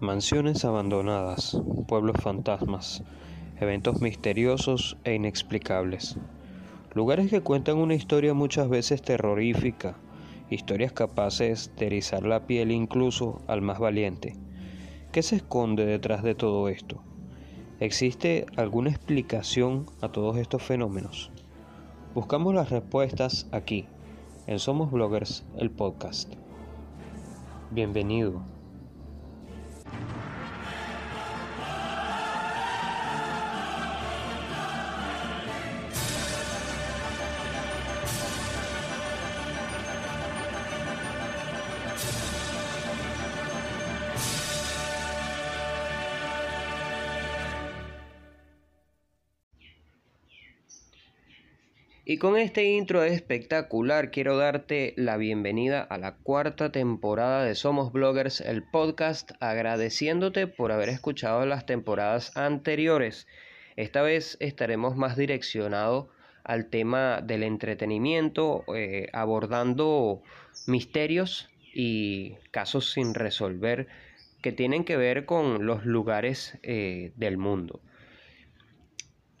Mansiones abandonadas, pueblos fantasmas, eventos misteriosos e inexplicables. Lugares que cuentan una historia muchas veces terrorífica, historias capaces de erizar la piel incluso al más valiente. ¿Qué se esconde detrás de todo esto? ¿Existe alguna explicación a todos estos fenómenos? Buscamos las respuestas aquí, en Somos Bloggers, el podcast. Bienvenido. Y con este intro espectacular quiero darte la bienvenida a la cuarta temporada de Somos Bloggers, el podcast, agradeciéndote por haber escuchado las temporadas anteriores. Esta vez estaremos más direccionados al tema del entretenimiento, eh, abordando misterios y casos sin resolver que tienen que ver con los lugares eh, del mundo.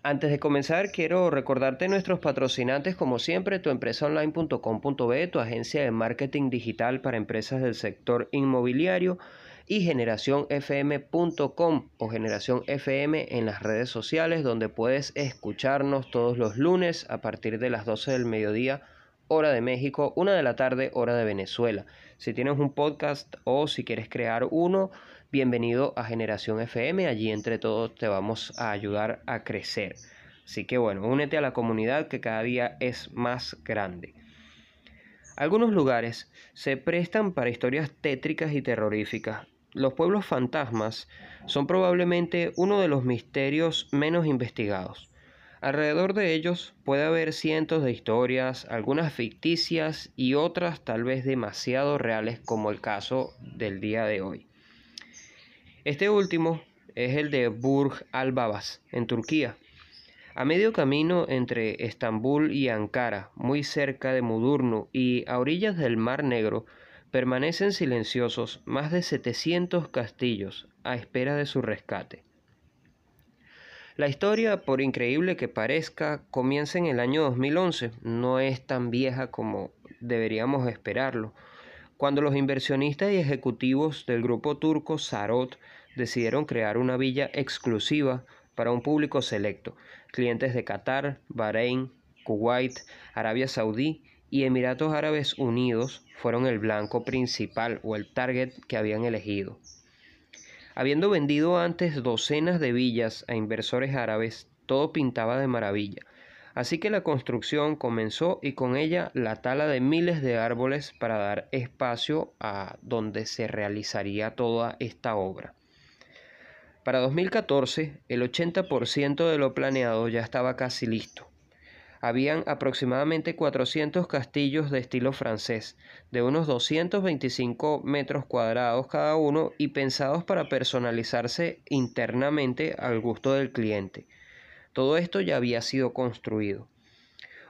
Antes de comenzar, quiero recordarte nuestros patrocinantes, como siempre, tuempresaonline.com.be, tu agencia de marketing digital para empresas del sector inmobiliario, y generacionfm.com o generación FM en las redes sociales, donde puedes escucharnos todos los lunes a partir de las 12 del mediodía, hora de México, una de la tarde, hora de Venezuela. Si tienes un podcast o si quieres crear uno, bienvenido a Generación FM. Allí entre todos te vamos a ayudar a crecer. Así que bueno, únete a la comunidad que cada día es más grande. Algunos lugares se prestan para historias tétricas y terroríficas. Los pueblos fantasmas son probablemente uno de los misterios menos investigados. Alrededor de ellos puede haber cientos de historias, algunas ficticias y otras tal vez demasiado reales como el caso del día de hoy. Este último es el de Burj al-Babas, en Turquía. A medio camino entre Estambul y Ankara, muy cerca de Mudurnu y a orillas del Mar Negro, permanecen silenciosos más de 700 castillos a espera de su rescate. La historia, por increíble que parezca, comienza en el año 2011, no es tan vieja como deberíamos esperarlo cuando los inversionistas y ejecutivos del grupo turco Sarot decidieron crear una villa exclusiva para un público selecto, clientes de Qatar, Bahrein, Kuwait, Arabia Saudí y Emiratos Árabes Unidos fueron el blanco principal o el target que habían elegido. Habiendo vendido antes docenas de villas a inversores árabes, todo pintaba de maravilla. Así que la construcción comenzó y con ella la tala de miles de árboles para dar espacio a donde se realizaría toda esta obra. Para 2014, el 80% de lo planeado ya estaba casi listo. Habían aproximadamente 400 castillos de estilo francés, de unos 225 metros cuadrados cada uno y pensados para personalizarse internamente al gusto del cliente. Todo esto ya había sido construido.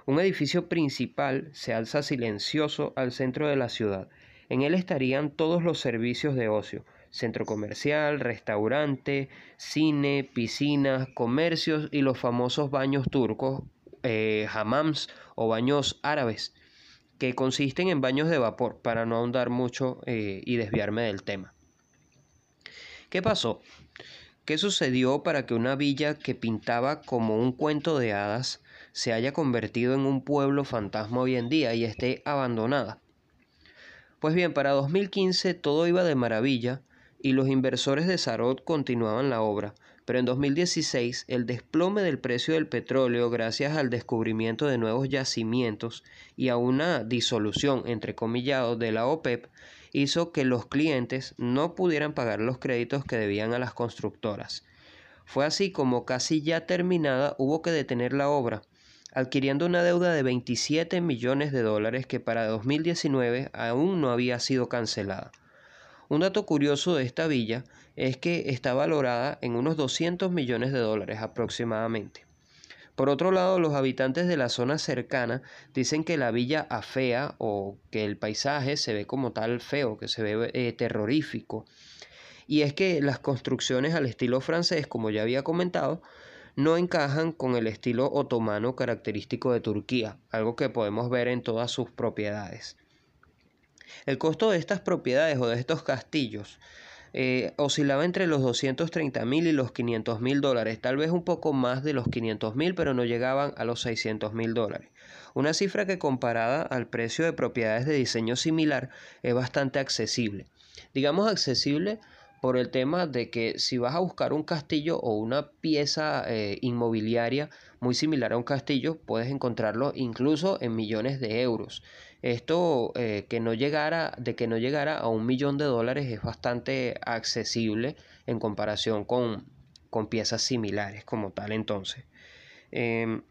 Un edificio principal se alza silencioso al centro de la ciudad. En él estarían todos los servicios de ocio, centro comercial, restaurante, cine, piscinas, comercios y los famosos baños turcos, eh, hammams o baños árabes, que consisten en baños de vapor, para no ahondar mucho eh, y desviarme del tema. ¿Qué pasó? ¿Qué sucedió para que una villa que pintaba como un cuento de hadas se haya convertido en un pueblo fantasma hoy en día y esté abandonada? Pues bien, para 2015 todo iba de maravilla y los inversores de Sarot continuaban la obra, pero en 2016 el desplome del precio del petróleo gracias al descubrimiento de nuevos yacimientos y a una disolución entre comillados de la OPEP hizo que los clientes no pudieran pagar los créditos que debían a las constructoras. Fue así como casi ya terminada hubo que detener la obra, adquiriendo una deuda de 27 millones de dólares que para 2019 aún no había sido cancelada. Un dato curioso de esta villa es que está valorada en unos 200 millones de dólares aproximadamente. Por otro lado, los habitantes de la zona cercana dicen que la villa afea o que el paisaje se ve como tal feo, que se ve eh, terrorífico. Y es que las construcciones al estilo francés, como ya había comentado, no encajan con el estilo otomano característico de Turquía, algo que podemos ver en todas sus propiedades. El costo de estas propiedades o de estos castillos eh, oscilaba entre los 230 mil y los 500 mil dólares, tal vez un poco más de los 500 mil, pero no llegaban a los 600 mil dólares. Una cifra que comparada al precio de propiedades de diseño similar es bastante accesible. Digamos accesible por el tema de que si vas a buscar un castillo o una pieza eh, inmobiliaria muy similar a un castillo, puedes encontrarlo incluso en millones de euros. Esto eh, que no llegara, de que no llegara a un millón de dólares es bastante accesible en comparación con, con piezas similares como tal entonces. Em,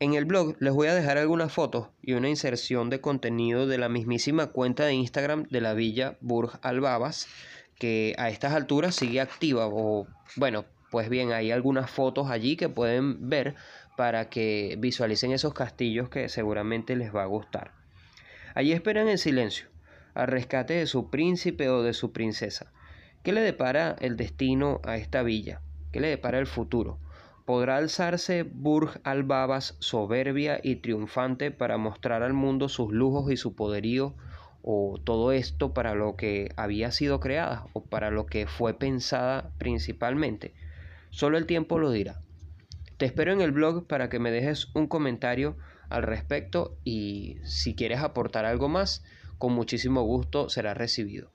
en el blog les voy a dejar algunas fotos y una inserción de contenido de la mismísima cuenta de Instagram de la villa Burj Al Babas que a estas alturas sigue activa o bueno, pues bien, hay algunas fotos allí que pueden ver para que visualicen esos castillos que seguramente les va a gustar. Allí esperan en silencio, al rescate de su príncipe o de su princesa. ¿Qué le depara el destino a esta villa? ¿Qué le depara el futuro? ¿Podrá alzarse Burj al-Babas soberbia y triunfante para mostrar al mundo sus lujos y su poderío o todo esto para lo que había sido creada o para lo que fue pensada principalmente. Solo el tiempo lo dirá. Te espero en el blog para que me dejes un comentario al respecto y si quieres aportar algo más, con muchísimo gusto será recibido.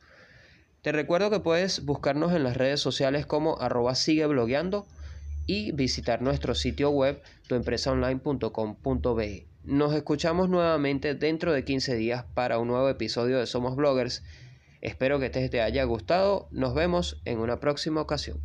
Te recuerdo que puedes buscarnos en las redes sociales como arroba sigue blogueando y visitar nuestro sitio web tuempresaonline.com.be. Nos escuchamos nuevamente dentro de 15 días para un nuevo episodio de Somos Bloggers. Espero que este te haya gustado. Nos vemos en una próxima ocasión.